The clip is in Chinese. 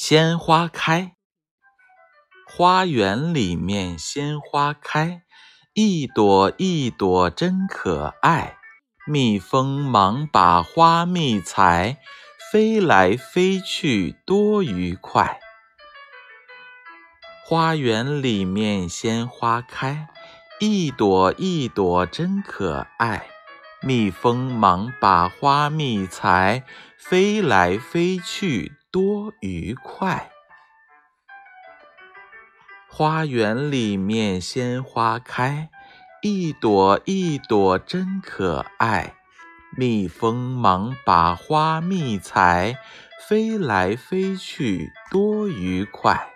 鲜花开，花园里面鲜花开，一朵一朵真可爱。蜜蜂忙把花蜜采，飞来飞去多愉快。花园里面鲜花开，一朵一朵真可爱。蜜蜂忙把花蜜采，飞来飞去。多愉快！花园里面鲜花开，一朵一朵真可爱。蜜蜂忙把花蜜采，飞来飞去多愉快。